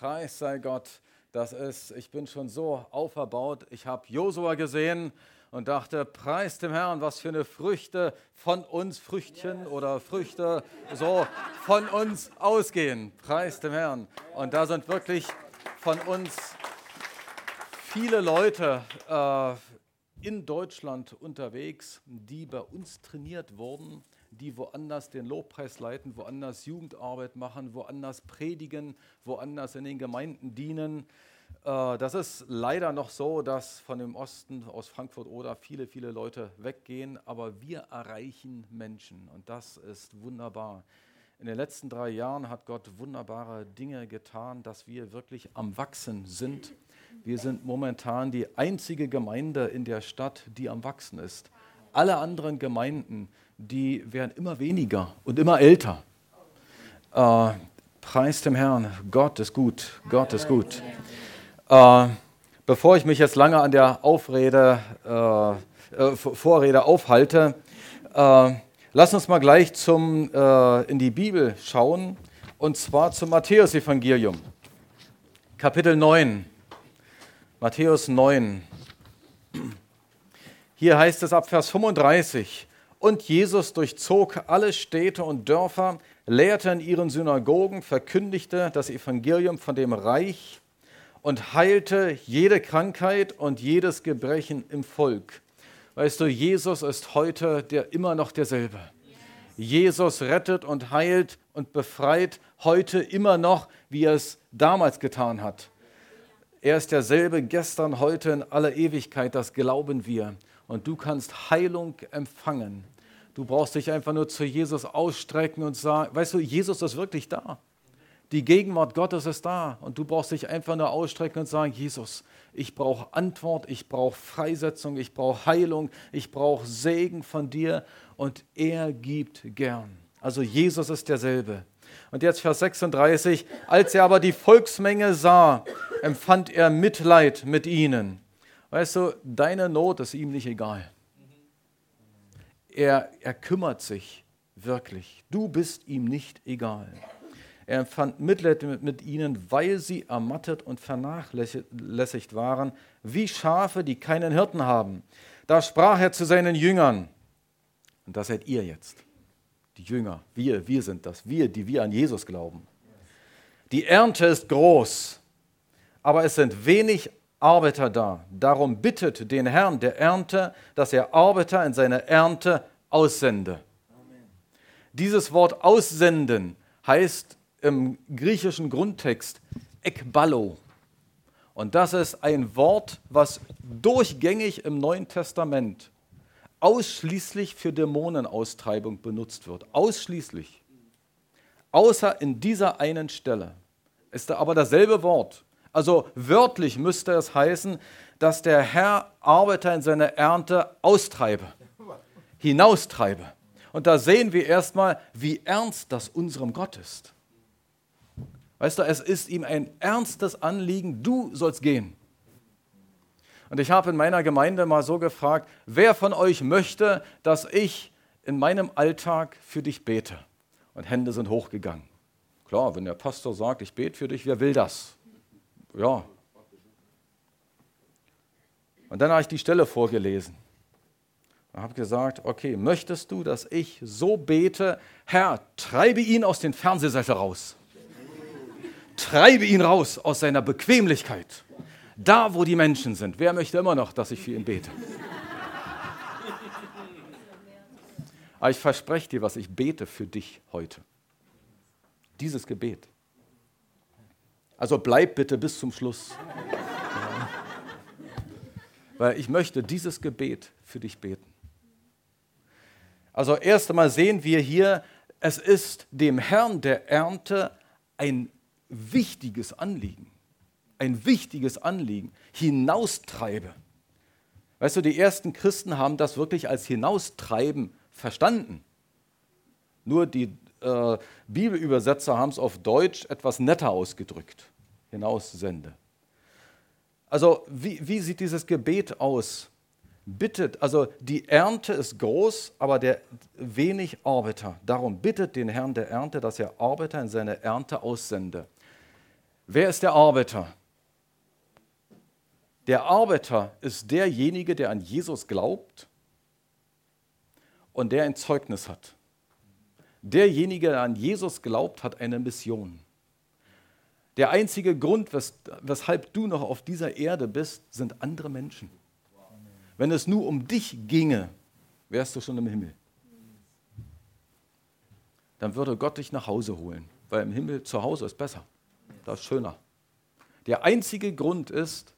Preis sei Gott. Das ist, ich bin schon so auferbaut. Ich habe Josua gesehen und dachte, preis dem Herrn, was für eine Früchte von uns, Früchtchen oder Früchte so von uns ausgehen. Preis dem Herrn. Und da sind wirklich von uns viele Leute äh, in Deutschland unterwegs, die bei uns trainiert wurden die woanders den Lobpreis leiten, woanders Jugendarbeit machen, woanders predigen, woanders in den Gemeinden dienen. Äh, das ist leider noch so, dass von dem Osten aus Frankfurt oder viele, viele Leute weggehen, aber wir erreichen Menschen und das ist wunderbar. In den letzten drei Jahren hat Gott wunderbare Dinge getan, dass wir wirklich am Wachsen sind. Wir sind momentan die einzige Gemeinde in der Stadt, die am Wachsen ist. Alle anderen Gemeinden die werden immer weniger und immer älter. Äh, preis dem Herrn, Gott ist gut, Gott ist gut. Äh, bevor ich mich jetzt lange an der Aufrede, äh, äh Vorrede aufhalte, äh, lass uns mal gleich zum, äh, in die Bibel schauen, und zwar zum Matthäusevangelium, Kapitel 9. Matthäus 9. Hier heißt es ab Vers 35, und Jesus durchzog alle Städte und Dörfer, lehrte in ihren Synagogen, verkündigte das Evangelium von dem Reich und heilte jede Krankheit und jedes Gebrechen im Volk. Weißt du, Jesus ist heute der immer noch derselbe. Jesus rettet und heilt und befreit heute immer noch, wie er es damals getan hat. Er ist derselbe gestern, heute in aller Ewigkeit, das glauben wir und du kannst Heilung empfangen. Du brauchst dich einfach nur zu Jesus ausstrecken und sagen, weißt du, Jesus ist wirklich da. Die Gegenwart Gottes ist da und du brauchst dich einfach nur ausstrecken und sagen, Jesus, ich brauche Antwort, ich brauche Freisetzung, ich brauche Heilung, ich brauche Segen von dir und er gibt gern. Also Jesus ist derselbe. Und jetzt Vers 36, als er aber die Volksmenge sah, empfand er Mitleid mit ihnen Weißt du, deine Not ist ihm nicht egal. Er, er kümmert sich wirklich. Du bist ihm nicht egal. Er empfand Mitleid mit, mit ihnen, weil sie ermattet und vernachlässigt waren, wie Schafe, die keinen Hirten haben. Da sprach er zu seinen Jüngern, und das seid ihr jetzt, die Jünger, wir, wir sind das, wir, die wir an Jesus glauben. Die Ernte ist groß, aber es sind wenig Arbeiter da. Darum bittet den Herrn der Ernte, dass er Arbeiter in seine Ernte aussende. Amen. Dieses Wort aussenden heißt im griechischen Grundtext ekballo. Und das ist ein Wort, was durchgängig im Neuen Testament ausschließlich für Dämonenaustreibung benutzt wird. Ausschließlich. Außer in dieser einen Stelle ist da aber dasselbe Wort. Also wörtlich müsste es heißen, dass der Herr Arbeiter in seiner Ernte austreibe, hinaustreibe. Und da sehen wir erstmal, wie ernst das unserem Gott ist. Weißt du, es ist ihm ein ernstes Anliegen, du sollst gehen. Und ich habe in meiner Gemeinde mal so gefragt, wer von euch möchte, dass ich in meinem Alltag für dich bete? Und Hände sind hochgegangen. Klar, wenn der Pastor sagt, ich bete für dich, wer will das? Ja. Und dann habe ich die Stelle vorgelesen. Und habe gesagt, okay, möchtest du, dass ich so bete, Herr, treibe ihn aus den Fernsehsessel raus. Treibe ihn raus aus seiner Bequemlichkeit. Da, wo die Menschen sind. Wer möchte immer noch, dass ich für ihn bete? Aber ich verspreche dir was, ich bete für dich heute. Dieses Gebet. Also bleib bitte bis zum Schluss. Weil ich möchte dieses Gebet für dich beten. Also erst einmal sehen wir hier, es ist dem Herrn der Ernte ein wichtiges Anliegen. Ein wichtiges Anliegen. Hinaustreibe. Weißt du, die ersten Christen haben das wirklich als Hinaustreiben verstanden. Nur die äh, Bibelübersetzer haben es auf Deutsch etwas netter ausgedrückt. Hinaussende. Also wie, wie sieht dieses Gebet aus? Bittet, also die Ernte ist groß, aber der wenig Arbeiter. Darum bittet den Herrn der Ernte, dass er Arbeiter in seine Ernte aussende. Wer ist der Arbeiter? Der Arbeiter ist derjenige, der an Jesus glaubt und der ein Zeugnis hat. Derjenige, der an Jesus glaubt, hat eine Mission. Der einzige Grund, wes weshalb du noch auf dieser Erde bist, sind andere Menschen. Wenn es nur um dich ginge, wärst du schon im Himmel. Dann würde Gott dich nach Hause holen, weil im Himmel zu Hause ist besser. Das ist schöner. Der einzige Grund ist,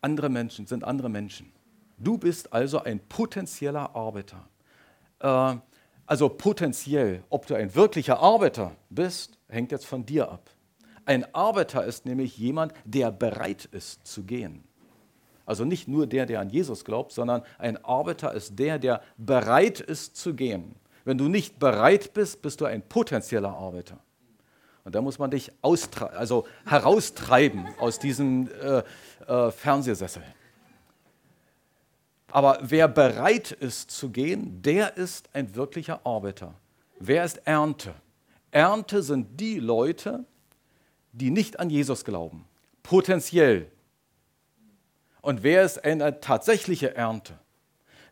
andere Menschen sind andere Menschen. Du bist also ein potenzieller Arbeiter. Äh, also potenziell, ob du ein wirklicher Arbeiter bist, hängt jetzt von dir ab. Ein Arbeiter ist nämlich jemand, der bereit ist zu gehen. Also nicht nur der, der an Jesus glaubt, sondern ein Arbeiter ist der, der bereit ist zu gehen. Wenn du nicht bereit bist, bist du ein potenzieller Arbeiter. Und da muss man dich also heraustreiben aus diesem äh, äh, Fernsehsessel. Aber wer bereit ist zu gehen, der ist ein wirklicher Arbeiter. Wer ist Ernte? Ernte sind die Leute, die nicht an Jesus glauben. Potenziell. Und wer ist eine tatsächliche Ernte?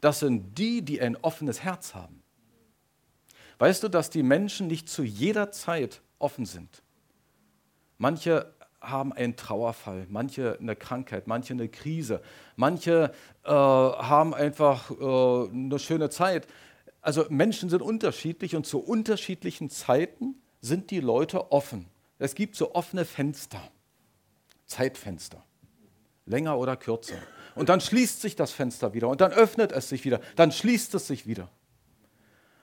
Das sind die, die ein offenes Herz haben. Weißt du, dass die Menschen nicht zu jeder Zeit offen sind? Manche haben einen Trauerfall, manche eine Krankheit, manche eine Krise, manche äh, haben einfach äh, eine schöne Zeit. Also Menschen sind unterschiedlich und zu unterschiedlichen Zeiten sind die Leute offen. Es gibt so offene Fenster, Zeitfenster, länger oder kürzer. Und dann schließt sich das Fenster wieder und dann öffnet es sich wieder, dann schließt es sich wieder.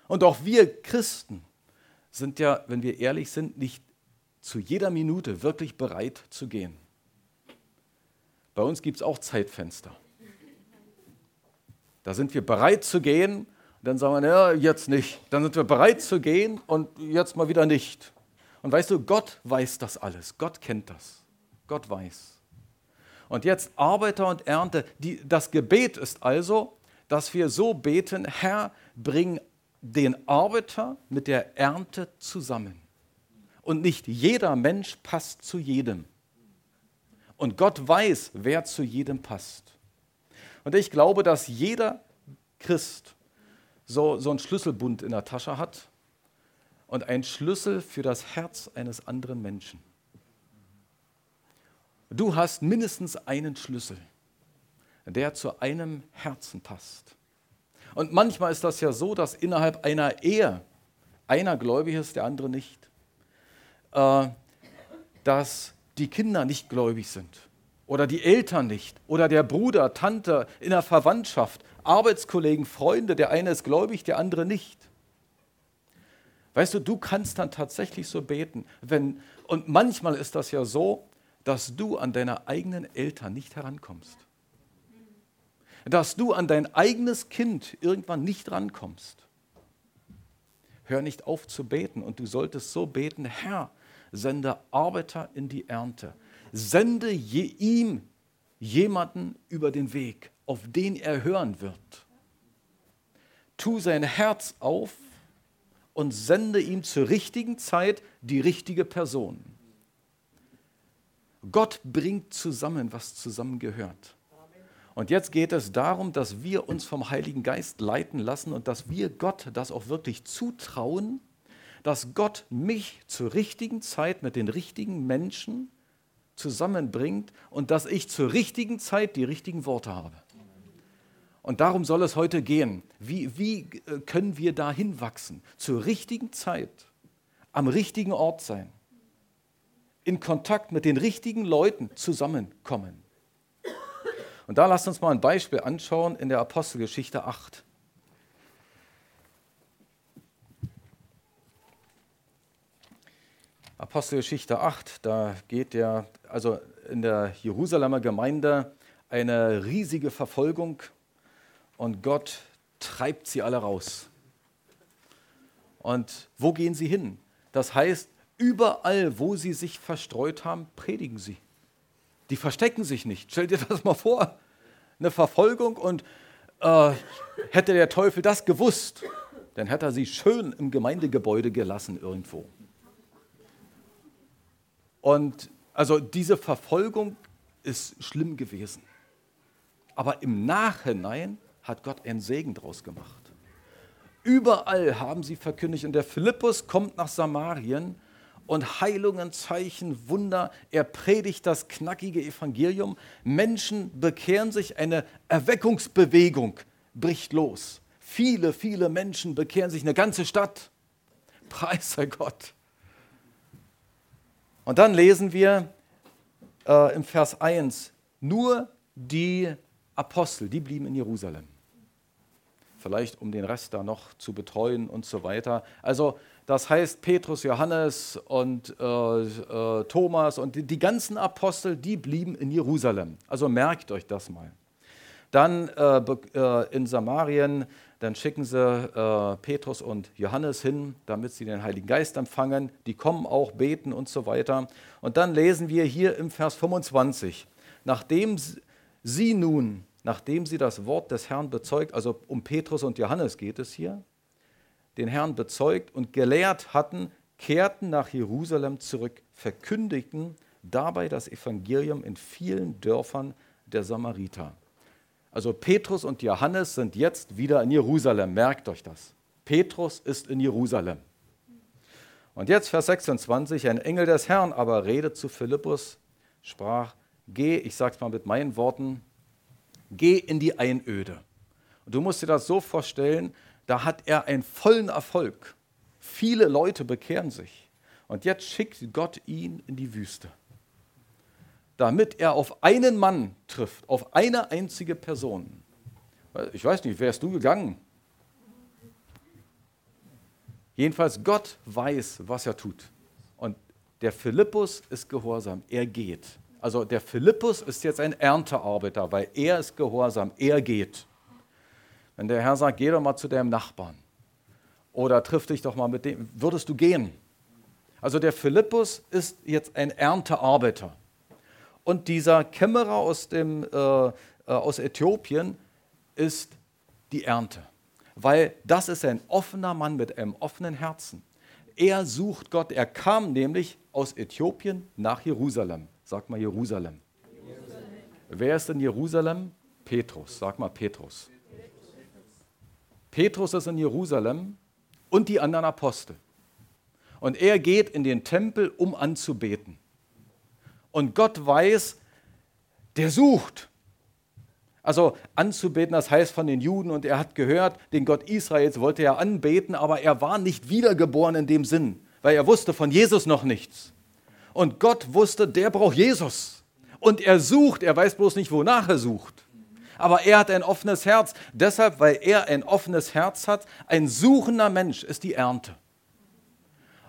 Und auch wir Christen sind ja, wenn wir ehrlich sind, nicht zu jeder Minute wirklich bereit zu gehen. Bei uns gibt es auch Zeitfenster. Da sind wir bereit zu gehen, dann sagen wir, ja, jetzt nicht. Dann sind wir bereit zu gehen und jetzt mal wieder nicht. Und weißt du, Gott weiß das alles. Gott kennt das. Gott weiß. Und jetzt Arbeiter und Ernte. Die, das Gebet ist also, dass wir so beten, Herr, bring den Arbeiter mit der Ernte zusammen. Und nicht jeder Mensch passt zu jedem. Und Gott weiß, wer zu jedem passt. Und ich glaube, dass jeder Christ so, so einen Schlüsselbund in der Tasche hat und einen Schlüssel für das Herz eines anderen Menschen. Du hast mindestens einen Schlüssel, der zu einem Herzen passt. Und manchmal ist das ja so, dass innerhalb einer Ehe einer gläubig ist, der andere nicht. Äh, dass die Kinder nicht gläubig sind oder die Eltern nicht oder der Bruder, Tante in der Verwandtschaft, Arbeitskollegen, Freunde, der eine ist gläubig, der andere nicht. Weißt du, du kannst dann tatsächlich so beten. Wenn, und manchmal ist das ja so, dass du an deine eigenen Eltern nicht herankommst. Dass du an dein eigenes Kind irgendwann nicht rankommst. Hör nicht auf zu beten und du solltest so beten, Herr, sende Arbeiter in die Ernte. Sende je, ihm jemanden über den Weg, auf den er hören wird. Tu sein Herz auf und sende ihm zur richtigen Zeit die richtige Person. Gott bringt zusammen, was zusammengehört. Und jetzt geht es darum, dass wir uns vom Heiligen Geist leiten lassen und dass wir Gott das auch wirklich zutrauen, dass Gott mich zur richtigen Zeit mit den richtigen Menschen zusammenbringt und dass ich zur richtigen Zeit die richtigen Worte habe. Und darum soll es heute gehen. Wie, wie äh, können wir da hinwachsen? Zur richtigen Zeit, am richtigen Ort sein, in Kontakt mit den richtigen Leuten zusammenkommen. Und da lasst uns mal ein Beispiel anschauen in der Apostelgeschichte 8. Apostelgeschichte 8, da geht ja, also in der Jerusalemer Gemeinde eine riesige Verfolgung und Gott treibt sie alle raus. Und wo gehen sie hin? Das heißt, überall, wo sie sich verstreut haben, predigen sie. Die verstecken sich nicht. Stell dir das mal vor. Eine Verfolgung und äh, hätte der Teufel das gewusst, dann hätte er sie schön im Gemeindegebäude gelassen irgendwo. Und also diese Verfolgung ist schlimm gewesen. Aber im Nachhinein hat Gott einen Segen draus gemacht. Überall haben sie verkündigt und der Philippus kommt nach Samarien und Heilungen, Zeichen, Wunder. Er predigt das knackige Evangelium. Menschen bekehren sich, eine Erweckungsbewegung bricht los. Viele, viele Menschen bekehren sich, eine ganze Stadt. Preis sei Gott. Und dann lesen wir äh, im Vers 1, nur die Apostel, die blieben in Jerusalem. Vielleicht um den Rest da noch zu betreuen und so weiter. Also das heißt, Petrus, Johannes und äh, äh, Thomas und die, die, ganzen Apostel, die blieben in Jerusalem. Also merkt euch das mal. Dann äh, äh in Samarien, dann schicken sie äh, Petrus und Johannes hin, damit sie den Heiligen Geist empfangen. Die kommen auch, beten und so weiter. Und dann lesen wir hier im Vers 25, nachdem sie nun, nachdem sie das Wort des Herrn bezeugt, also um Petrus und Johannes geht es hier, den Herrn bezeugt und gelehrt hatten, kehrten nach Jerusalem zurück, verkündigten dabei das Evangelium in vielen Dörfern der Samariter. Also Petrus und Johannes sind jetzt wieder in Jerusalem, merkt euch das. Petrus ist in Jerusalem. Und jetzt Vers 26, ein Engel des Herrn aber redet zu Philippus, sprach, geh, ich sage es mal mit meinen Worten, geh in die Einöde. Und du musst dir das so vorstellen, da hat er einen vollen Erfolg. Viele Leute bekehren sich. Und jetzt schickt Gott ihn in die Wüste, damit er auf einen Mann trifft, auf eine einzige Person. Ich weiß nicht, wärst du gegangen? Jedenfalls, Gott weiß, was er tut. Und der Philippus ist gehorsam, er geht. Also der Philippus ist jetzt ein Erntearbeiter, weil er ist gehorsam, er geht. Wenn der Herr sagt, geh doch mal zu deinem Nachbarn oder triff dich doch mal mit dem, würdest du gehen? Also der Philippus ist jetzt ein Erntearbeiter. Und dieser Kämmerer aus, dem, äh, äh, aus Äthiopien ist die Ernte. Weil das ist ein offener Mann mit einem offenen Herzen. Er sucht Gott. Er kam nämlich aus Äthiopien nach Jerusalem. Sag mal Jerusalem. Jerusalem. Wer ist in Jerusalem? Petrus. Sag mal Petrus. Petrus ist in Jerusalem und die anderen Apostel. Und er geht in den Tempel, um anzubeten. Und Gott weiß, der sucht. Also anzubeten, das heißt von den Juden, und er hat gehört, den Gott Israels wollte er anbeten, aber er war nicht wiedergeboren in dem Sinn, weil er wusste von Jesus noch nichts. Und Gott wusste, der braucht Jesus. Und er sucht, er weiß bloß nicht, wonach er sucht aber er hat ein offenes Herz. Deshalb, weil er ein offenes Herz hat, ein suchender Mensch ist die Ernte.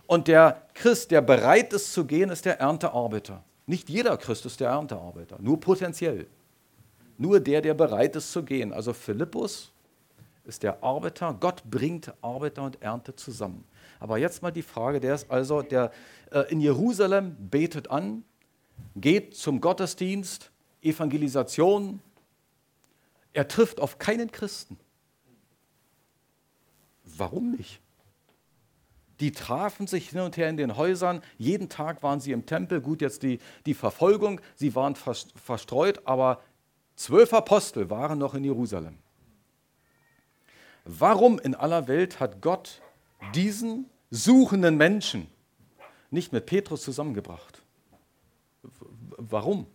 Und der Christ, der bereit ist zu gehen, ist der Erntearbeiter. Nicht jeder Christ ist der Erntearbeiter, nur potenziell. Nur der, der bereit ist zu gehen. Also Philippus ist der Arbeiter. Gott bringt Arbeiter und Ernte zusammen. Aber jetzt mal die Frage, der ist also, der äh, in Jerusalem betet an, geht zum Gottesdienst, Evangelisation, er trifft auf keinen Christen. Warum nicht? Die trafen sich hin und her in den Häusern. Jeden Tag waren sie im Tempel. Gut, jetzt die, die Verfolgung. Sie waren verstreut, aber zwölf Apostel waren noch in Jerusalem. Warum in aller Welt hat Gott diesen suchenden Menschen nicht mit Petrus zusammengebracht? Warum?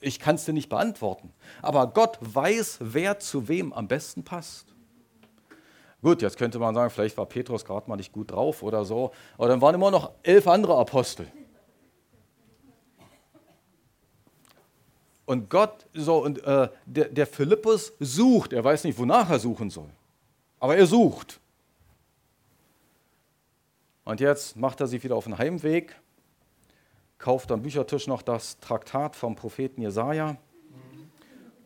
Ich kann es dir nicht beantworten. Aber Gott weiß, wer zu wem am besten passt. Gut, jetzt könnte man sagen, vielleicht war Petrus gerade mal nicht gut drauf oder so. Aber dann waren immer noch elf andere Apostel. Und Gott, so, und äh, der, der Philippus sucht, er weiß nicht, wonach er suchen soll. Aber er sucht. Und jetzt macht er sich wieder auf den Heimweg kauft am Büchertisch noch das Traktat vom Propheten Jesaja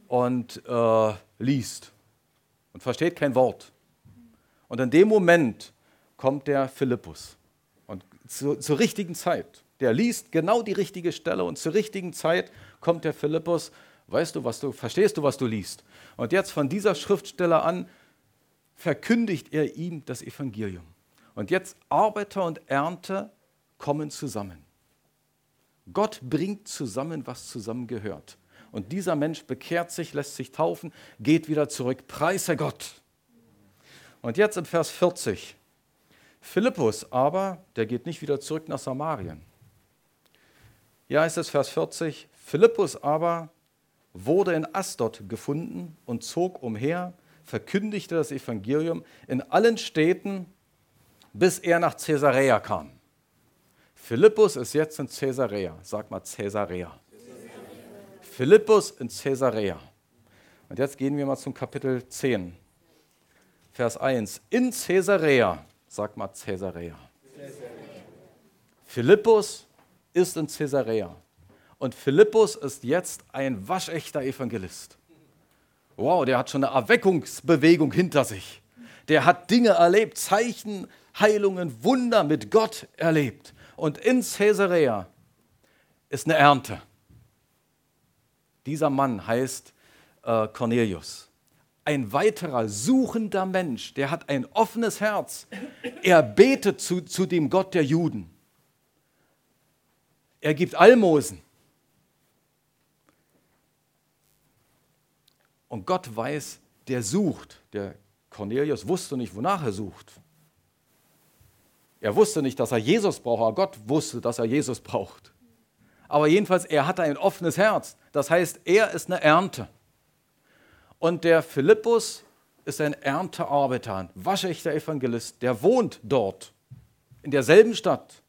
und äh, liest und versteht kein Wort. Und in dem Moment kommt der Philippus und zu, zur richtigen Zeit. Der liest genau die richtige Stelle und zur richtigen Zeit kommt der Philippus. Weißt du, was du verstehst du, was du liest? Und jetzt von dieser Schriftstelle an verkündigt er ihm das Evangelium. Und jetzt Arbeiter und Ernte kommen zusammen. Gott bringt zusammen, was zusammengehört. Und dieser Mensch bekehrt sich, lässt sich taufen, geht wieder zurück. Preise Gott. Und jetzt in Vers 40. Philippus aber, der geht nicht wieder zurück nach Samarien. Hier heißt es Vers 40, Philippus aber wurde in Asdod gefunden und zog umher, verkündigte das Evangelium in allen Städten, bis er nach Caesarea kam. Philippus ist jetzt in Caesarea. Sag mal Caesarea. Philippus in Caesarea. Und jetzt gehen wir mal zum Kapitel 10, Vers 1. In Caesarea. Sag mal Caesarea. Philippus ist in Caesarea. Und Philippus ist jetzt ein waschechter Evangelist. Wow, der hat schon eine Erweckungsbewegung hinter sich. Der hat Dinge erlebt, Zeichen, Heilungen, Wunder mit Gott erlebt. Und in Caesarea ist eine Ernte. Dieser Mann heißt äh, Cornelius. Ein weiterer suchender Mensch, der hat ein offenes Herz. Er betet zu, zu dem Gott der Juden. Er gibt Almosen. Und Gott weiß, der sucht. Der Cornelius wusste nicht, wonach er sucht. Er wusste nicht, dass er Jesus braucht, aber Gott wusste, dass er Jesus braucht. Aber jedenfalls, er hatte ein offenes Herz. Das heißt, er ist eine Ernte. Und der Philippus ist ein Erntearbeiter, ein waschechter Evangelist, der wohnt dort, in derselben Stadt.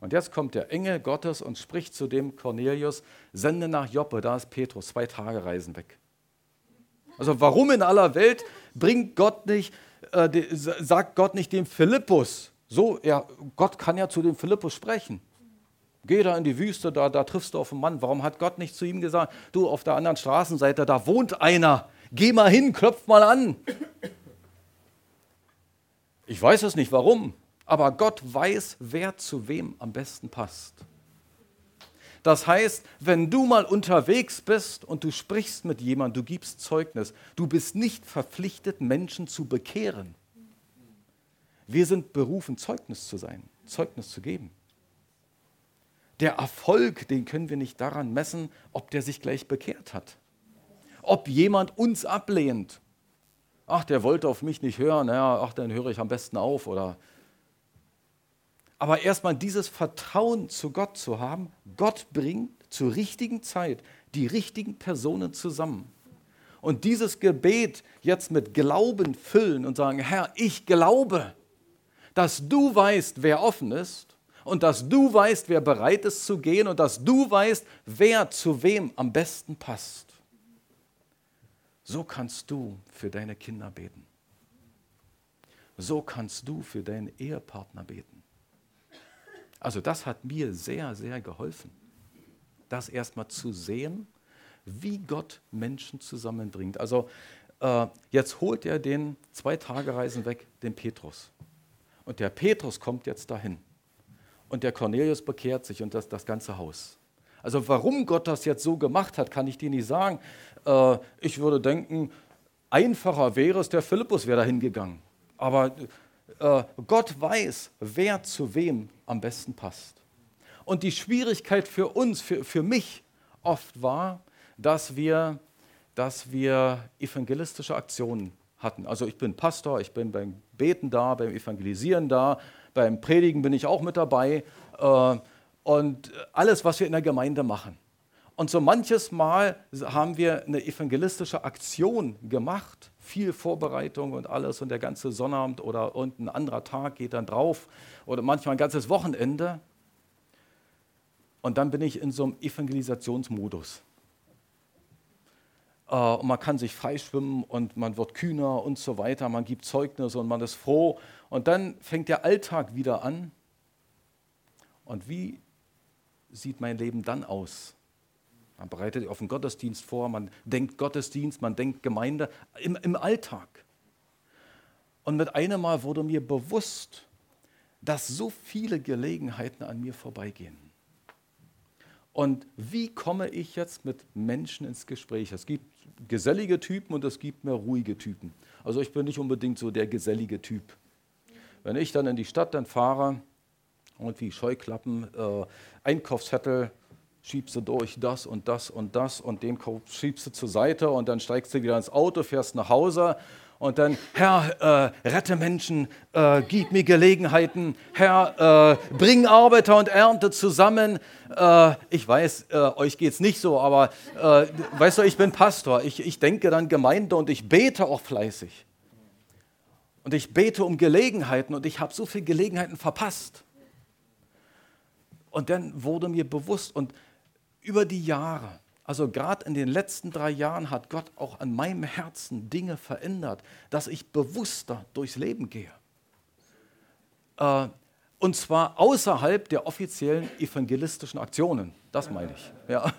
Und jetzt kommt der Engel Gottes und spricht zu dem Cornelius, sende nach Joppe, da ist Petrus, zwei Tage reisen weg. Also warum in aller Welt bringt Gott nicht, äh, sagt Gott nicht dem Philippus, so, ja, Gott kann ja zu dem Philippus sprechen. Geh da in die Wüste, da, da triffst du auf einen Mann. Warum hat Gott nicht zu ihm gesagt, du auf der anderen Straßenseite, da wohnt einer, geh mal hin, klopf mal an. Ich weiß es nicht, warum. Aber Gott weiß, wer zu wem am besten passt. Das heißt, wenn du mal unterwegs bist und du sprichst mit jemandem, du gibst Zeugnis, du bist nicht verpflichtet, Menschen zu bekehren. Wir sind berufen, Zeugnis zu sein, Zeugnis zu geben. Der Erfolg, den können wir nicht daran messen, ob der sich gleich bekehrt hat. Ob jemand uns ablehnt. Ach, der wollte auf mich nicht hören, ja, ach, dann höre ich am besten auf oder aber erstmal dieses Vertrauen zu Gott zu haben, Gott bringt zur richtigen Zeit die richtigen Personen zusammen. Und dieses Gebet jetzt mit Glauben füllen und sagen, Herr, ich glaube, dass du weißt, wer offen ist und dass du weißt, wer bereit ist zu gehen und dass du weißt, wer zu wem am besten passt. So kannst du für deine Kinder beten. So kannst du für deinen Ehepartner beten. Also das hat mir sehr, sehr geholfen, das erstmal zu sehen, wie Gott Menschen zusammenbringt. Also äh, jetzt holt er den zwei Tage Reisen weg, den Petrus. Und der Petrus kommt jetzt dahin. Und der Cornelius bekehrt sich und das, das ganze Haus. Also warum Gott das jetzt so gemacht hat, kann ich dir nicht sagen. Äh, ich würde denken, einfacher wäre es, der Philippus wäre dahin gegangen. Aber äh, Gott weiß, wer zu wem am besten passt. Und die Schwierigkeit für uns, für, für mich oft war, dass wir, dass wir evangelistische Aktionen hatten. Also ich bin Pastor, ich bin beim Beten da, beim Evangelisieren da, beim Predigen bin ich auch mit dabei äh, und alles, was wir in der Gemeinde machen. Und so manches Mal haben wir eine evangelistische Aktion gemacht, viel Vorbereitung und alles und der ganze Sonnabend oder irgendein anderer Tag geht dann drauf oder manchmal ein ganzes Wochenende. Und dann bin ich in so einem Evangelisationsmodus. Äh, und man kann sich freischwimmen und man wird kühner und so weiter, man gibt Zeugnisse und man ist froh. Und dann fängt der Alltag wieder an. Und wie sieht mein Leben dann aus? Man bereitet auf den Gottesdienst vor, man denkt Gottesdienst, man denkt Gemeinde im, im Alltag. Und mit einem Mal wurde mir bewusst, dass so viele Gelegenheiten an mir vorbeigehen. Und wie komme ich jetzt mit Menschen ins Gespräch? Es gibt gesellige Typen und es gibt mehr ruhige Typen. Also ich bin nicht unbedingt so der gesellige Typ. Wenn ich dann in die Stadt dann fahre Und wie Scheuklappen, äh, Einkaufszettel, schiebst du durch das und das und das und den schiebst du zur Seite und dann steigst du wieder ins Auto, fährst nach Hause und dann, Herr, äh, rette Menschen, äh, gib mir Gelegenheiten, Herr, äh, bring Arbeiter und Ernte zusammen. Äh, ich weiß, äh, euch geht es nicht so, aber äh, weißt du, ich bin Pastor, ich, ich denke dann Gemeinde und ich bete auch fleißig. Und ich bete um Gelegenheiten und ich habe so viele Gelegenheiten verpasst. Und dann wurde mir bewusst und über die Jahre, also gerade in den letzten drei Jahren hat Gott auch an meinem Herzen Dinge verändert, dass ich bewusster durchs Leben gehe. Äh, und zwar außerhalb der offiziellen evangelistischen Aktionen. Das meine ich. Ja.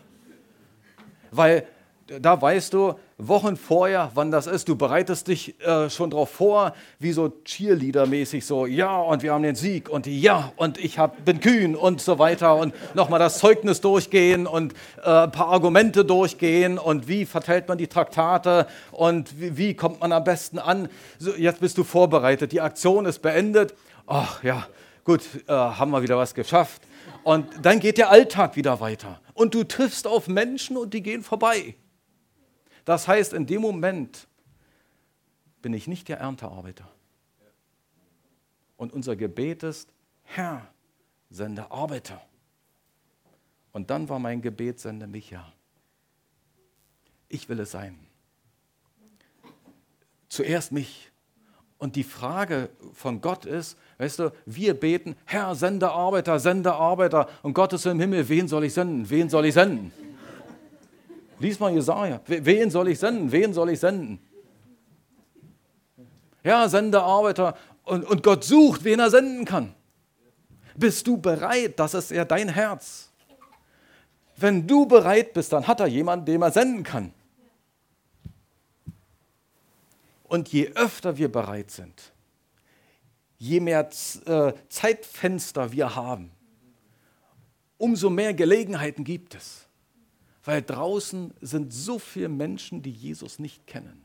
Weil da weißt du Wochen vorher, wann das ist. Du bereitest dich äh, schon darauf vor, wie so Cheerleader-mäßig so, ja, und wir haben den Sieg und ja, und ich hab, bin kühn und so weiter und nochmal das Zeugnis durchgehen und äh, ein paar Argumente durchgehen und wie verteilt man die Traktate und wie, wie kommt man am besten an. So, jetzt bist du vorbereitet, die Aktion ist beendet. Ach ja, gut, äh, haben wir wieder was geschafft. Und dann geht der Alltag wieder weiter. Und du triffst auf Menschen und die gehen vorbei. Das heißt, in dem Moment bin ich nicht der Erntearbeiter. Und unser Gebet ist, Herr, sende Arbeiter. Und dann war mein Gebet, sende mich, Herr. Ich will es sein. Zuerst mich. Und die Frage von Gott ist, weißt du, wir beten, Herr, sende Arbeiter, sende Arbeiter. Und Gott ist im Himmel, wen soll ich senden? Wen soll ich senden? Lies mal Jesaja. Wen soll ich senden? Wen soll ich senden? Ja, sende Arbeiter. Und, und Gott sucht, wen er senden kann. Bist du bereit? Das ist ja dein Herz. Wenn du bereit bist, dann hat er jemanden, den er senden kann. Und je öfter wir bereit sind, je mehr äh, Zeitfenster wir haben, umso mehr Gelegenheiten gibt es. Weil draußen sind so viele Menschen, die Jesus nicht kennen.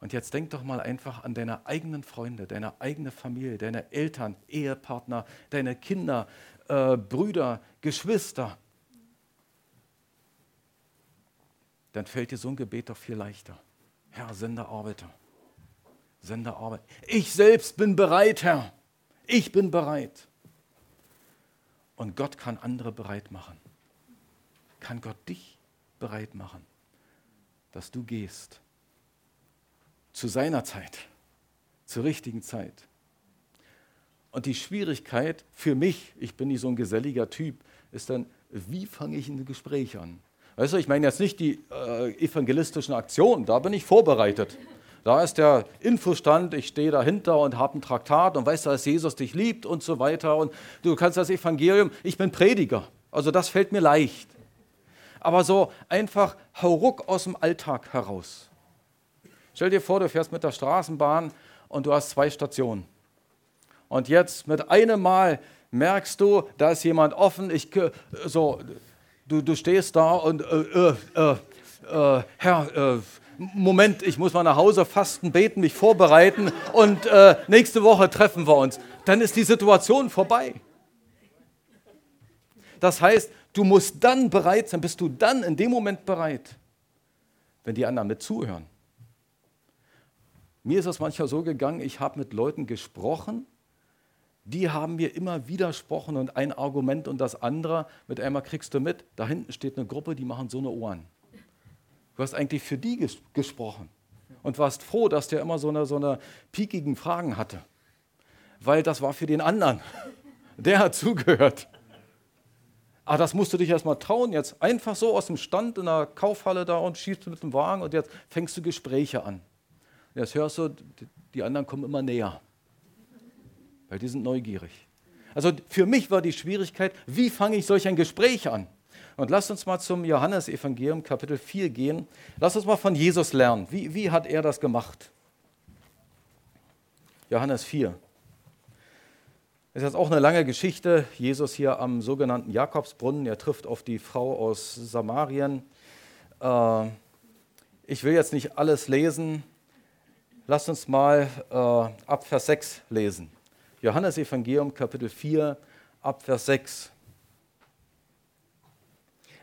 Und jetzt denk doch mal einfach an deine eigenen Freunde, deine eigene Familie, deine Eltern, Ehepartner, deine Kinder, äh, Brüder, Geschwister. Dann fällt dir so ein Gebet doch viel leichter. Herr, sende Arbeiter. Sende Arbeit. Ich selbst bin bereit, Herr. Ich bin bereit. Und Gott kann andere bereit machen kann Gott dich bereit machen, dass du gehst. Zu seiner Zeit, zur richtigen Zeit. Und die Schwierigkeit für mich, ich bin nicht so ein geselliger Typ, ist dann, wie fange ich ein Gespräch an? Weißt du, ich meine jetzt nicht die äh, evangelistischen Aktionen, da bin ich vorbereitet. Da ist der Infostand, ich stehe dahinter und habe ein Traktat und weißt, dass Jesus dich liebt und so weiter. Und du kannst das Evangelium, ich bin Prediger. Also das fällt mir leicht aber so einfach hauruck aus dem Alltag heraus. Stell dir vor, du fährst mit der Straßenbahn und du hast zwei Stationen. Und jetzt mit einem Mal merkst du, da ist jemand offen, ich, so, du, du stehst da und, äh, äh, äh, Herr, äh, Moment, ich muss mal nach Hause fasten, beten, mich vorbereiten und äh, nächste Woche treffen wir uns. Dann ist die Situation vorbei. Das heißt, Du musst dann bereit sein, bist du dann in dem Moment bereit, wenn die anderen mit zuhören. Mir ist es manchmal so gegangen, ich habe mit Leuten gesprochen, die haben mir immer widersprochen und ein Argument und das andere, mit einmal kriegst du mit, da hinten steht eine Gruppe, die machen so eine Ohren. Du hast eigentlich für die ges gesprochen und warst froh, dass der immer so eine, so eine piekigen Fragen hatte, weil das war für den anderen. Der hat zugehört. Ah, das musst du dich erstmal trauen, jetzt einfach so aus dem Stand in der Kaufhalle da und schießt mit dem Wagen und jetzt fängst du Gespräche an. Jetzt hörst du, die anderen kommen immer näher, weil die sind neugierig. Also für mich war die Schwierigkeit, wie fange ich solch ein Gespräch an? Und lasst uns mal zum Johannesevangelium Kapitel 4 gehen. Lasst uns mal von Jesus lernen. Wie, wie hat er das gemacht? Johannes 4. Es ist jetzt auch eine lange Geschichte. Jesus hier am sogenannten Jakobsbrunnen. Er trifft auf die Frau aus Samarien. Äh, ich will jetzt nicht alles lesen. Lasst uns mal äh, ab Vers 6 lesen. Johannes Evangelium Kapitel 4 ab Vers 6.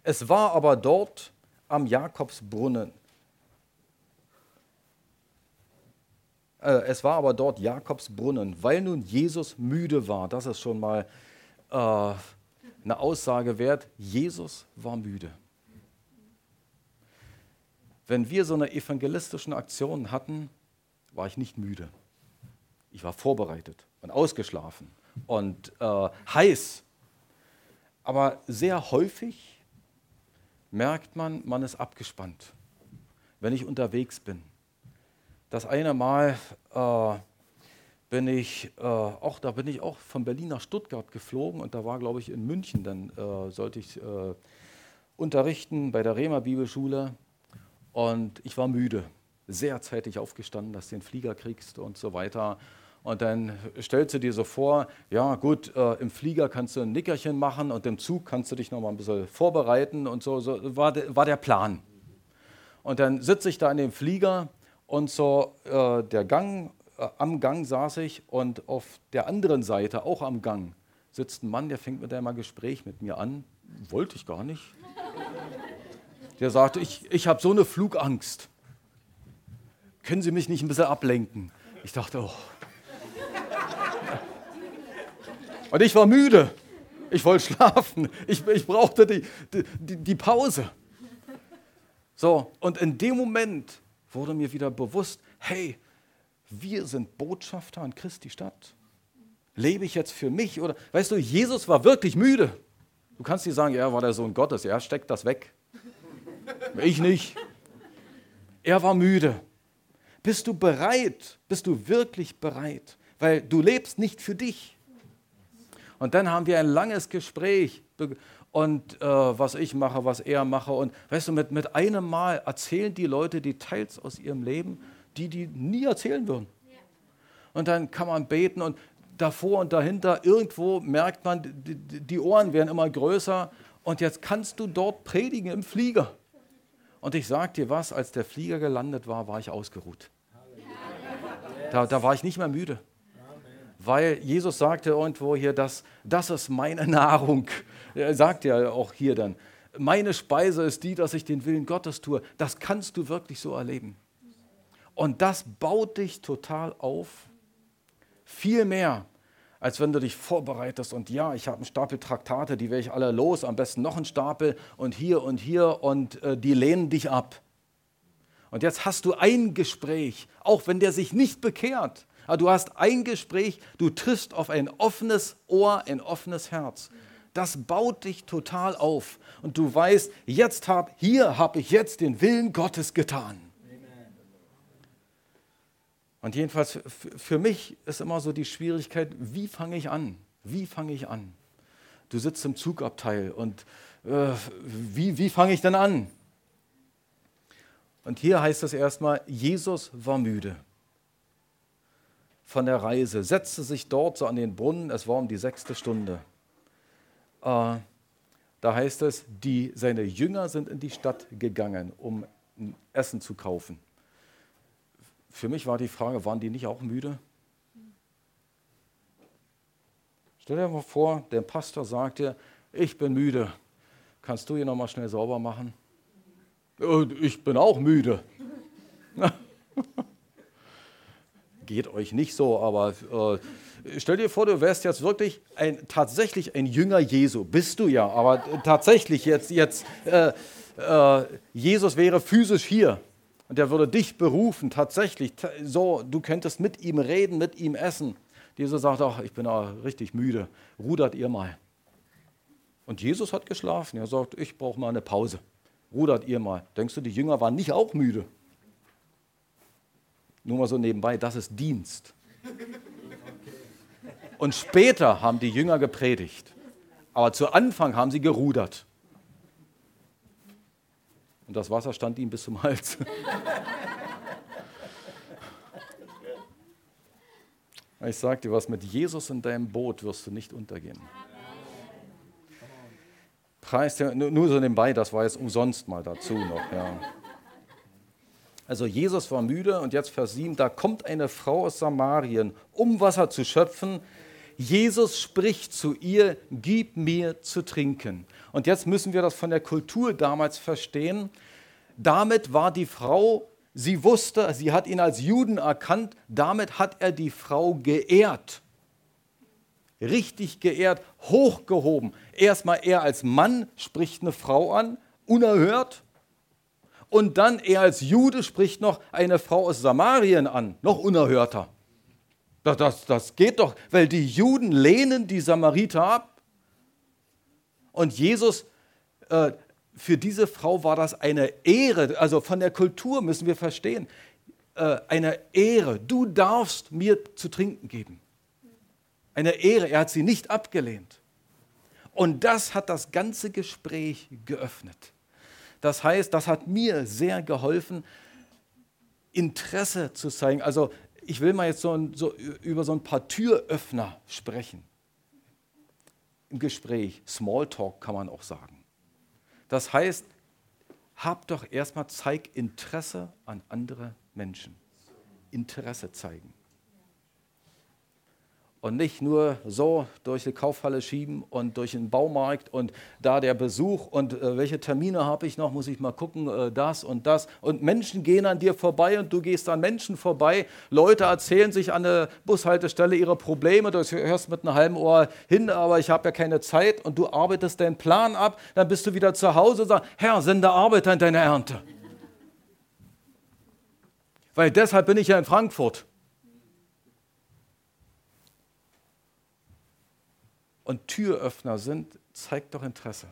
Es war aber dort am Jakobsbrunnen. Äh, es war aber dort Jakobsbrunnen, weil nun Jesus müde war. Das ist schon mal äh, eine Aussage wert. Jesus war müde. Wenn wir so eine evangelistische Aktion hatten, war ich nicht müde. Ich war vorbereitet und ausgeschlafen und äh, heiß. Aber sehr häufig merkt man, man ist abgespannt, wenn ich unterwegs bin. Das eine Mal äh, bin ich, äh, auch da bin ich auch von Berlin nach Stuttgart geflogen und da war, glaube ich, in München, dann äh, sollte ich äh, unterrichten bei der Rema Bibelschule und ich war müde, sehr zeitig aufgestanden, dass du den Flieger kriegst und so weiter. Und dann stellst du dir so vor, ja gut, äh, im Flieger kannst du ein Nickerchen machen und im Zug kannst du dich noch mal ein bisschen vorbereiten und so, so war, de, war der Plan. Und dann sitze ich da in dem Flieger und so äh, der Gang, äh, am Gang saß ich und auf der anderen Seite, auch am Gang, sitzt ein Mann, der fängt mit einmal Gespräch mit mir an. Wollte ich gar nicht. Der sagte, ich, ich habe so eine Flugangst. Können Sie mich nicht ein bisschen ablenken? Ich dachte, oh, Und ich war müde. Ich wollte schlafen. Ich, ich brauchte die, die, die Pause. So, und in dem Moment wurde mir wieder bewusst, hey, wir sind Botschafter an Christi Stadt. Lebe ich jetzt für mich oder weißt du, Jesus war wirklich müde. Du kannst nicht sagen, er war der Sohn Gottes, er steckt das weg. Ich nicht. Er war müde. Bist du bereit? Bist du wirklich bereit? Weil du lebst nicht für dich. Und dann haben wir ein langes Gespräch und äh, was ich mache, was er mache. Und weißt du, mit, mit einem Mal erzählen die Leute Details aus ihrem Leben, die die nie erzählen würden. Und dann kann man beten und davor und dahinter irgendwo merkt man, die, die Ohren werden immer größer. Und jetzt kannst du dort predigen im Flieger. Und ich sage dir was, als der Flieger gelandet war, war ich ausgeruht. Da, da war ich nicht mehr müde weil Jesus sagte irgendwo hier, dass das ist meine Nahrung. Er sagt ja auch hier dann, meine Speise ist die, dass ich den Willen Gottes tue. Das kannst du wirklich so erleben. Und das baut dich total auf. Viel mehr, als wenn du dich vorbereitest und ja, ich habe einen Stapel Traktate, die werde ich alle los, am besten noch einen Stapel und hier und hier und äh, die lehnen dich ab. Und jetzt hast du ein Gespräch, auch wenn der sich nicht bekehrt, aber du hast ein Gespräch, du triffst auf ein offenes Ohr, ein offenes Herz. Das baut dich total auf. Und du weißt, jetzt hab, hier habe ich jetzt den Willen Gottes getan. Und jedenfalls für mich ist immer so die Schwierigkeit, wie fange ich an? Wie fange ich an? Du sitzt im Zugabteil und äh, wie, wie fange ich denn an? Und hier heißt es erstmal, Jesus war müde von der Reise, setzte sich dort so an den Brunnen, es war um die sechste Stunde. Äh, da heißt es, die, seine Jünger sind in die Stadt gegangen, um Essen zu kaufen. Für mich war die Frage, waren die nicht auch müde? Stell dir mal vor, der Pastor sagte, ich bin müde. Kannst du hier nochmal schnell sauber machen? Ich bin auch müde. geht euch nicht so, aber äh, stell dir vor, du wärst jetzt wirklich ein, tatsächlich ein Jünger Jesu. Bist du ja, aber tatsächlich jetzt, jetzt äh, äh, Jesus wäre physisch hier und er würde dich berufen, tatsächlich. So, du könntest mit ihm reden, mit ihm essen. Jesus sagt auch, ich bin auch richtig müde, rudert ihr mal. Und Jesus hat geschlafen. Er sagt, ich brauche mal eine Pause. Rudert ihr mal. Denkst du, die Jünger waren nicht auch müde? Nur mal so nebenbei, das ist Dienst. Und später haben die Jünger gepredigt. Aber zu Anfang haben sie gerudert. Und das Wasser stand ihm bis zum Hals. Ich sage dir was, mit Jesus in deinem Boot wirst du nicht untergehen. Preis, nur so nebenbei, das war jetzt umsonst mal dazu noch. Ja. Also Jesus war müde und jetzt Vers 7, da kommt eine Frau aus Samarien, um Wasser zu schöpfen. Jesus spricht zu ihr, gib mir zu trinken. Und jetzt müssen wir das von der Kultur damals verstehen. Damit war die Frau, sie wusste, sie hat ihn als Juden erkannt, damit hat er die Frau geehrt. Richtig geehrt, hochgehoben. Erstmal er als Mann spricht eine Frau an, unerhört. Und dann er als Jude spricht noch eine Frau aus Samarien an, noch unerhörter. Das, das, das geht doch, weil die Juden lehnen die Samariter ab. Und Jesus, äh, für diese Frau war das eine Ehre, also von der Kultur müssen wir verstehen, äh, eine Ehre. Du darfst mir zu trinken geben. Eine Ehre, er hat sie nicht abgelehnt. Und das hat das ganze Gespräch geöffnet. Das heißt, das hat mir sehr geholfen, Interesse zu zeigen. Also ich will mal jetzt so, so, über so ein paar Türöffner sprechen. Im Gespräch, Smalltalk kann man auch sagen. Das heißt, hab doch erstmal, zeig Interesse an andere Menschen. Interesse zeigen und nicht nur so durch die Kaufhalle schieben und durch den Baumarkt und da der Besuch und äh, welche Termine habe ich noch, muss ich mal gucken, äh, das und das. Und Menschen gehen an dir vorbei und du gehst an Menschen vorbei. Leute erzählen sich an der Bushaltestelle ihre Probleme, du hörst mit einem halben Ohr hin, aber ich habe ja keine Zeit und du arbeitest deinen Plan ab, dann bist du wieder zu Hause und sagst, Herr, sende Arbeiter in deine Ernte. Weil deshalb bin ich ja in Frankfurt. Und Türöffner sind, zeig doch Interesse.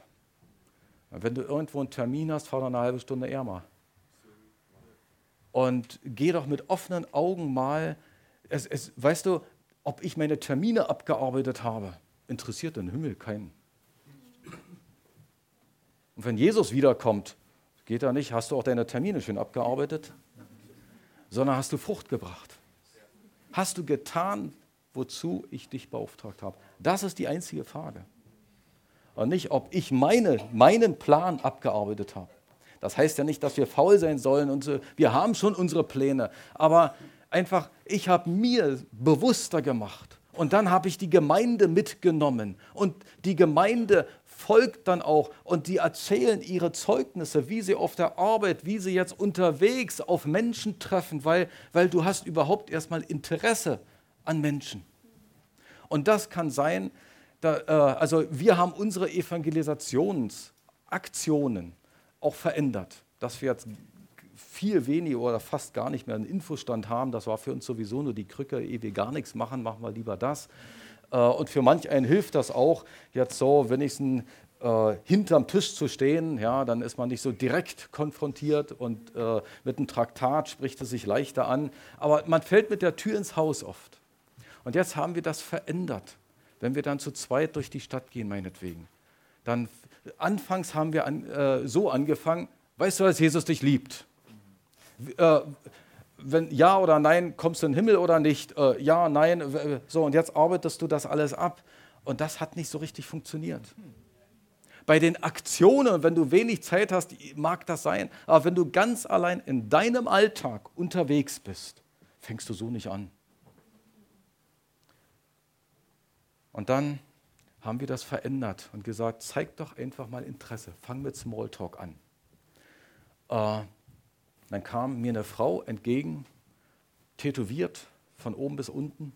Wenn du irgendwo einen Termin hast, fahr doch eine halbe Stunde eher mal. Und geh doch mit offenen Augen mal. Es, es, weißt du, ob ich meine Termine abgearbeitet habe, interessiert den Himmel keinen. Und wenn Jesus wiederkommt, geht er nicht, hast du auch deine Termine schön abgearbeitet, sondern hast du Frucht gebracht. Hast du getan, wozu ich dich beauftragt habe? Das ist die einzige Frage. Und nicht, ob ich meine, meinen Plan abgearbeitet habe. Das heißt ja nicht, dass wir faul sein sollen und wir haben schon unsere Pläne. Aber einfach, ich habe mir bewusster gemacht. Und dann habe ich die Gemeinde mitgenommen. Und die Gemeinde folgt dann auch und die erzählen ihre Zeugnisse, wie sie auf der Arbeit, wie sie jetzt unterwegs auf Menschen treffen, weil, weil du hast überhaupt erstmal Interesse an Menschen. Und das kann sein, da, äh, also wir haben unsere Evangelisationsaktionen auch verändert, dass wir jetzt viel weniger oder fast gar nicht mehr einen Infostand haben. Das war für uns sowieso nur die Krücke, ehe wir gar nichts machen, machen wir lieber das. Äh, und für manch einen hilft das auch, jetzt so wenigstens äh, hinterm Tisch zu stehen, ja, dann ist man nicht so direkt konfrontiert und äh, mit einem Traktat spricht es sich leichter an. Aber man fällt mit der Tür ins Haus oft. Und jetzt haben wir das verändert. Wenn wir dann zu zweit durch die Stadt gehen, meinetwegen, dann anfangs haben wir an, äh, so angefangen, weißt du, dass Jesus dich liebt? Äh, wenn ja oder nein, kommst du in den Himmel oder nicht? Äh, ja, nein, so und jetzt arbeitest du das alles ab. Und das hat nicht so richtig funktioniert. Bei den Aktionen, wenn du wenig Zeit hast, mag das sein, aber wenn du ganz allein in deinem Alltag unterwegs bist, fängst du so nicht an. Und dann haben wir das verändert und gesagt, zeig doch einfach mal Interesse, fang mit Smalltalk an. Äh, dann kam mir eine Frau entgegen, tätowiert von oben bis unten.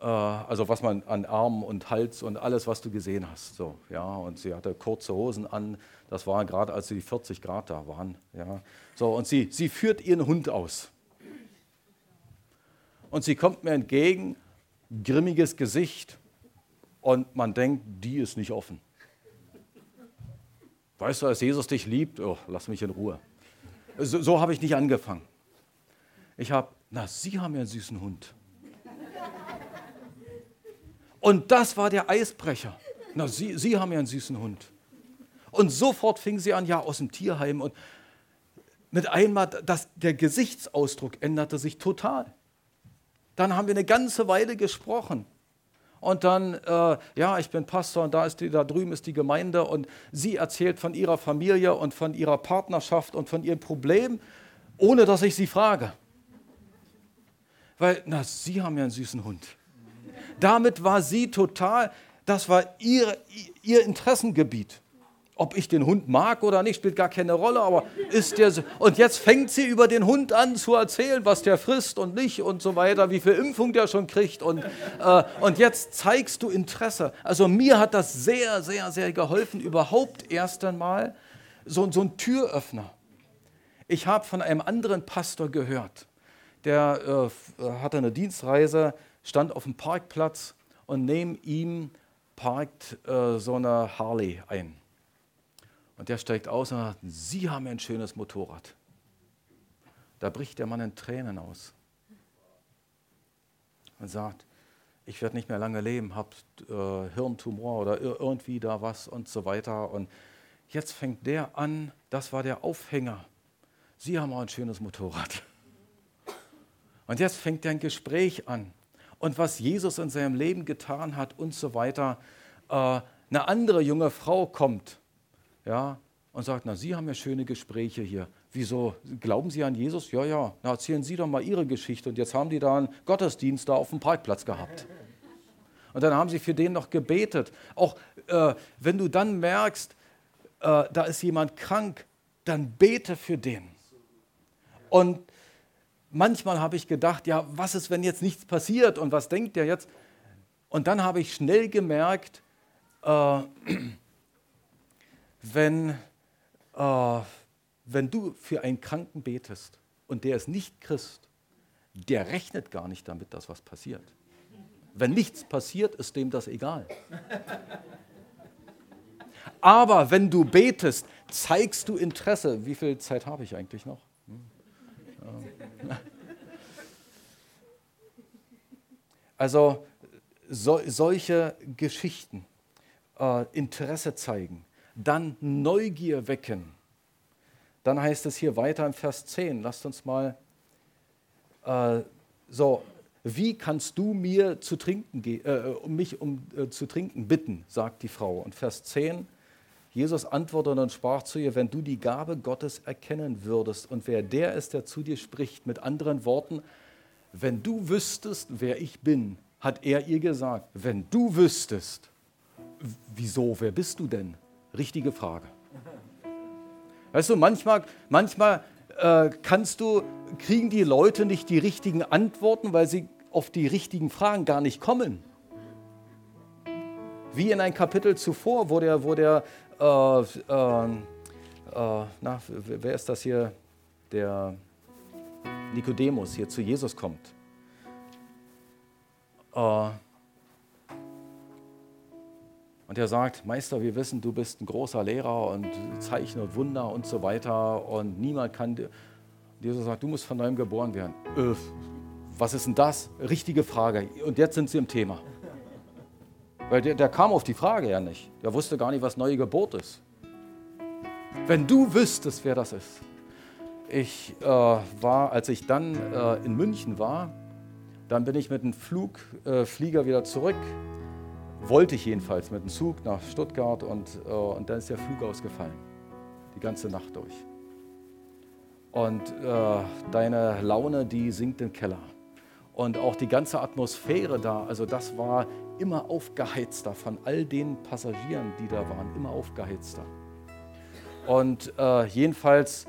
Äh, also was man an Arm und Hals und alles, was du gesehen hast. So, ja, und sie hatte kurze Hosen an. Das war gerade, als die 40 Grad da waren. Ja. So, und sie, sie führt ihren Hund aus. Und sie kommt mir entgegen grimmiges Gesicht und man denkt, die ist nicht offen. Weißt du, als Jesus dich liebt, oh, lass mich in Ruhe. So, so habe ich nicht angefangen. Ich habe, na, Sie haben ja einen süßen Hund. Und das war der Eisbrecher. Na, Sie, Sie haben ja einen süßen Hund. Und sofort fing sie an, ja, aus dem Tierheim. Und mit einmal, das, der Gesichtsausdruck änderte sich total. Dann haben wir eine ganze Weile gesprochen. Und dann, äh, ja, ich bin Pastor und da, ist die, da drüben ist die Gemeinde und sie erzählt von ihrer Familie und von ihrer Partnerschaft und von ihrem Problem, ohne dass ich sie frage. Weil, na, Sie haben ja einen süßen Hund. Damit war sie total, das war ihr, ihr Interessengebiet. Ob ich den Hund mag oder nicht, spielt gar keine Rolle, aber ist der so. Und jetzt fängt sie über den Hund an zu erzählen, was der frisst und nicht und so weiter, wie viel Impfung der schon kriegt. Und, äh, und jetzt zeigst du Interesse. Also mir hat das sehr, sehr, sehr geholfen, überhaupt erst einmal so, so ein Türöffner. Ich habe von einem anderen Pastor gehört, der äh, hatte eine Dienstreise, stand auf dem Parkplatz und neben ihm parkt äh, so eine Harley ein. Und der steigt aus und sagt, Sie haben ein schönes Motorrad. Da bricht der Mann in Tränen aus und sagt, ich werde nicht mehr lange leben, habe äh, Hirntumor oder irgendwie da was und so weiter. Und jetzt fängt der an, das war der Aufhänger. Sie haben auch ein schönes Motorrad. Und jetzt fängt er ein Gespräch an. Und was Jesus in seinem Leben getan hat und so weiter. Äh, eine andere junge Frau kommt ja, und sagt, na, Sie haben ja schöne Gespräche hier. Wieso? Glauben Sie an Jesus? Ja, ja. Na, erzählen Sie doch mal Ihre Geschichte. Und jetzt haben die da einen Gottesdienst da auf dem Parkplatz gehabt. Und dann haben sie für den noch gebetet. Auch äh, wenn du dann merkst, äh, da ist jemand krank, dann bete für den. Und manchmal habe ich gedacht, ja, was ist, wenn jetzt nichts passiert und was denkt der jetzt? Und dann habe ich schnell gemerkt, äh, wenn, äh, wenn du für einen Kranken betest und der ist nicht Christ, der rechnet gar nicht damit, dass was passiert. Wenn nichts passiert, ist dem das egal. Aber wenn du betest, zeigst du Interesse. Wie viel Zeit habe ich eigentlich noch? Hm? Also so, solche Geschichten, äh, Interesse zeigen, dann Neugier wecken. Dann heißt es hier weiter im Vers 10, lasst uns mal äh, so, wie kannst du mir zu trinken, äh, um mich um äh, zu trinken bitten, sagt die Frau. Und Vers 10, Jesus antwortete und sprach zu ihr, wenn du die Gabe Gottes erkennen würdest und wer der ist, der zu dir spricht, mit anderen Worten, wenn du wüsstest, wer ich bin, hat er ihr gesagt, wenn du wüsstest, wieso, wer bist du denn? Richtige Frage. Weißt du, manchmal, manchmal äh, kannst du, kriegen die Leute nicht die richtigen Antworten, weil sie auf die richtigen Fragen gar nicht kommen. Wie in ein Kapitel zuvor, wo der, wo der äh, äh, äh na, wer ist das hier? Der Nikodemus hier zu Jesus kommt. Und er sagt, Meister, wir wissen, du bist ein großer Lehrer und Zeichen und Wunder und so weiter und niemand kann dir. Jesus sagt, du musst von neuem geboren werden. Äh, was ist denn das? Richtige Frage. Und jetzt sind sie im Thema. Weil der, der kam auf die Frage ja nicht. Der wusste gar nicht, was neue Geburt ist. Wenn du wüsstest, wer das ist. Ich äh, war, als ich dann äh, in München war, dann bin ich mit dem Flugflieger äh, wieder zurück wollte ich jedenfalls mit dem Zug nach Stuttgart und, äh, und dann ist der Flug ausgefallen. Die ganze Nacht durch. Und äh, deine Laune, die sinkt im Keller. Und auch die ganze Atmosphäre da, also das war immer aufgeheizter von all den Passagieren, die da waren, immer aufgeheizter. Und äh, jedenfalls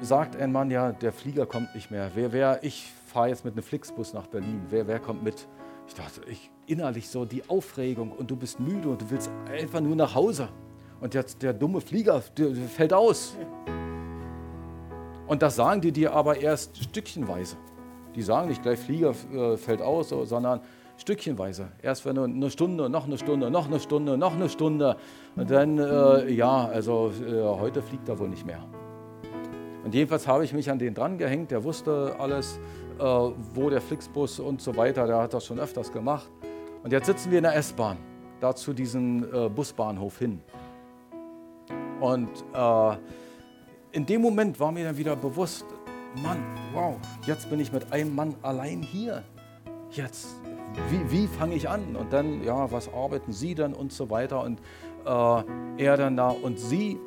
sagt ein Mann, ja, der Flieger kommt nicht mehr. Wer, wer, ich fahre jetzt mit einem Flixbus nach Berlin. Wer, wer kommt mit? Ich dachte, ich, innerlich so die Aufregung und du bist müde und du willst einfach nur nach Hause. Und jetzt der dumme Flieger der, der fällt aus. Und das sagen die dir aber erst stückchenweise. Die sagen nicht gleich, Flieger äh, fällt aus, sondern stückchenweise. Erst wenn du eine Stunde, noch eine Stunde, noch eine Stunde, noch eine Stunde. Und dann, äh, ja, also äh, heute fliegt er wohl nicht mehr. Und jedenfalls habe ich mich an den dran gehängt, der wusste alles, äh, wo der Flixbus und so weiter, der hat das schon öfters gemacht. Und jetzt sitzen wir in der S-Bahn, da zu diesem äh, Busbahnhof hin. Und äh, in dem Moment war mir dann wieder bewusst, Mann, wow, jetzt bin ich mit einem Mann allein hier. Jetzt, wie, wie fange ich an? Und dann, ja, was arbeiten Sie dann und so weiter. Und äh, er dann da und Sie,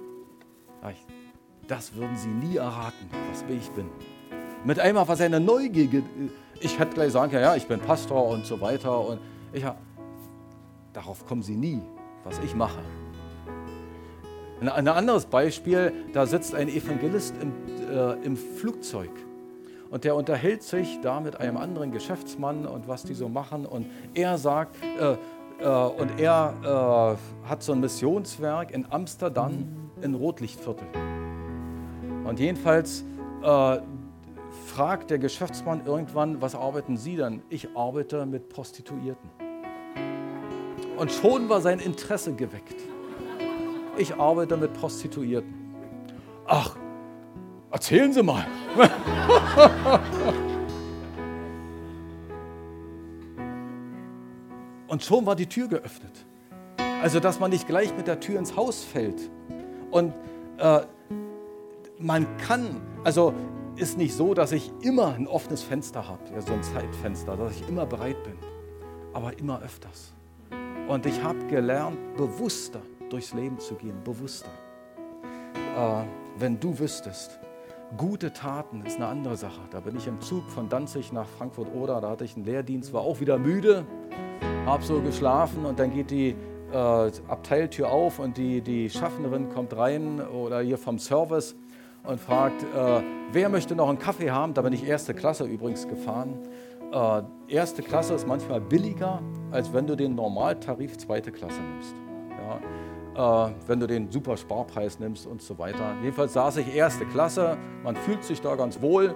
das würden Sie nie erraten, was ich bin. Mit einmal war seine Neugier, ich hätte gleich sagen können, ja, ich bin Pastor und so weiter. Und Ich, darauf kommen sie nie, was ich mache. Ein anderes Beispiel, da sitzt ein Evangelist im, äh, im Flugzeug und der unterhält sich da mit einem anderen Geschäftsmann und was die so machen und er sagt, äh, äh, und er äh, hat so ein Missionswerk in Amsterdam in Rotlichtviertel. Und jedenfalls äh, fragt der Geschäftsmann irgendwann, was arbeiten Sie denn? Ich arbeite mit Prostituierten. Und schon war sein Interesse geweckt. Ich arbeite mit Prostituierten. Ach, erzählen Sie mal. Und schon war die Tür geöffnet. Also, dass man nicht gleich mit der Tür ins Haus fällt. Und äh, man kann, also ist nicht so, dass ich immer ein offenes Fenster habe, ja, so ein Zeitfenster, dass ich immer bereit bin, aber immer öfters. Und ich habe gelernt, bewusster durchs Leben zu gehen, bewusster. Äh, wenn du wüsstest, gute Taten ist eine andere Sache. Da bin ich im Zug von Danzig nach Frankfurt-Oder, da hatte ich einen Lehrdienst, war auch wieder müde, habe so geschlafen und dann geht die äh, Abteiltür auf und die, die Schaffnerin kommt rein oder hier vom Service und fragt, äh, wer möchte noch einen Kaffee haben? Da bin ich erste Klasse übrigens gefahren. Äh, erste Klasse ist manchmal billiger, als wenn du den Normaltarif zweite Klasse nimmst. Ja, äh, wenn du den super Sparpreis nimmst und so weiter. Jedenfalls saß ich erste Klasse, man fühlt sich da ganz wohl.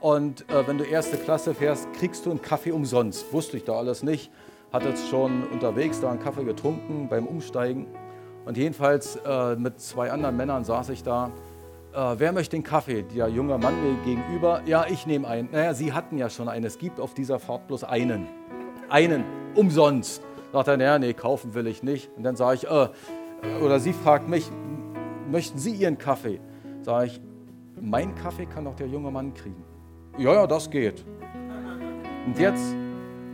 Und äh, wenn du erste Klasse fährst, kriegst du einen Kaffee umsonst. Wusste ich da alles nicht. Hatte jetzt schon unterwegs da einen Kaffee getrunken beim Umsteigen. Und jedenfalls äh, mit zwei anderen Männern saß ich da äh, wer möchte den Kaffee? Der junge Mann mir gegenüber, ja, ich nehme einen. Naja, Sie hatten ja schon einen. Es gibt auf dieser Fahrt bloß einen. Einen, umsonst. Sagt er, naja, nee, kaufen will ich nicht. Und dann sage ich, äh, oder sie fragt mich, möchten Sie Ihren Kaffee? Sage ich, mein Kaffee kann doch der junge Mann kriegen. Ja, ja, das geht. Und jetzt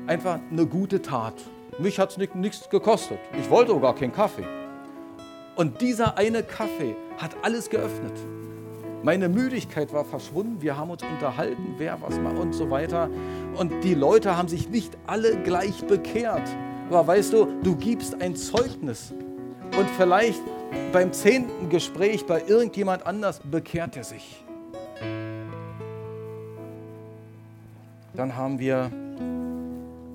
einfach eine gute Tat. Mich hat es nichts gekostet. Ich wollte auch gar keinen Kaffee. Und dieser eine Kaffee hat alles geöffnet. Meine Müdigkeit war verschwunden. Wir haben uns unterhalten, wer was macht und so weiter. Und die Leute haben sich nicht alle gleich bekehrt. Aber weißt du, du gibst ein Zeugnis. Und vielleicht beim zehnten Gespräch bei irgendjemand anders bekehrt er sich. Dann haben wir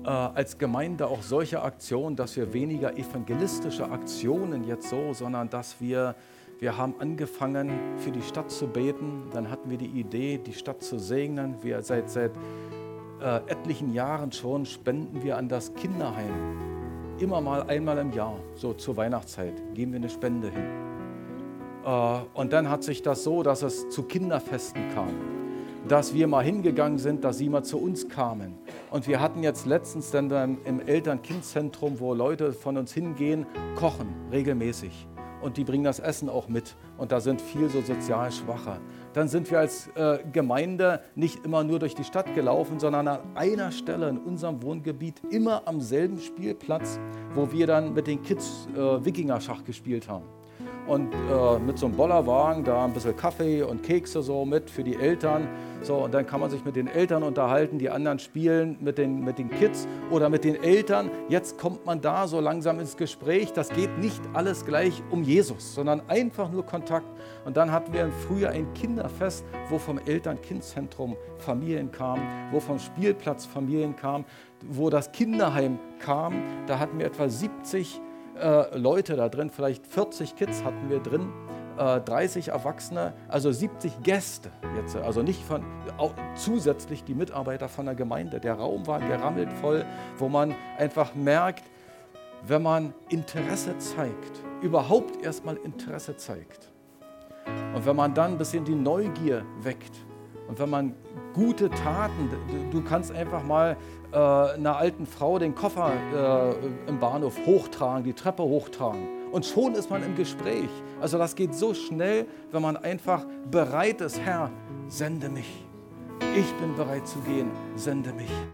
äh, als Gemeinde auch solche Aktionen, dass wir weniger evangelistische Aktionen jetzt so, sondern dass wir wir haben angefangen, für die Stadt zu beten. Dann hatten wir die Idee, die Stadt zu segnen. Wir seit, seit äh, etlichen Jahren schon spenden wir an das Kinderheim. Immer mal einmal im Jahr, so zur Weihnachtszeit, geben wir eine Spende hin. Äh, und dann hat sich das so, dass es zu Kinderfesten kam. Dass wir mal hingegangen sind, dass sie mal zu uns kamen. Und wir hatten jetzt letztens dann im Eltern-Kind-Zentrum, wo Leute von uns hingehen, kochen regelmäßig und die bringen das Essen auch mit und da sind viel so sozial Schwache. Dann sind wir als äh, Gemeinde nicht immer nur durch die Stadt gelaufen, sondern an einer Stelle in unserem Wohngebiet immer am selben Spielplatz, wo wir dann mit den Kids äh, Wikingerschach gespielt haben und äh, mit so einem Bollerwagen da ein bisschen Kaffee und Kekse so mit für die Eltern. So, und dann kann man sich mit den Eltern unterhalten, die anderen spielen mit den, mit den Kids oder mit den Eltern. Jetzt kommt man da so langsam ins Gespräch. Das geht nicht alles gleich um Jesus, sondern einfach nur Kontakt. Und dann hatten wir im Frühjahr ein Kinderfest, wo vom Eltern-Kind-Zentrum Familien kamen, wo vom Spielplatz Familien kamen, wo das Kinderheim kam. Da hatten wir etwa 70 äh, Leute da drin, vielleicht 40 Kids hatten wir drin, äh, 30 Erwachsene, also 70 Gäste jetzt, also nicht von, auch zusätzlich die Mitarbeiter von der Gemeinde. Der Raum war gerammelt voll, wo man einfach merkt, wenn man Interesse zeigt, überhaupt erstmal Interesse zeigt und wenn man dann ein bisschen die Neugier weckt und wenn man gute Taten, du kannst einfach mal äh, einer alten Frau den Koffer äh, im Bahnhof hochtragen, die Treppe hochtragen. Und schon ist man im Gespräch. Also das geht so schnell, wenn man einfach bereit ist, Herr, sende mich. Ich bin bereit zu gehen, sende mich.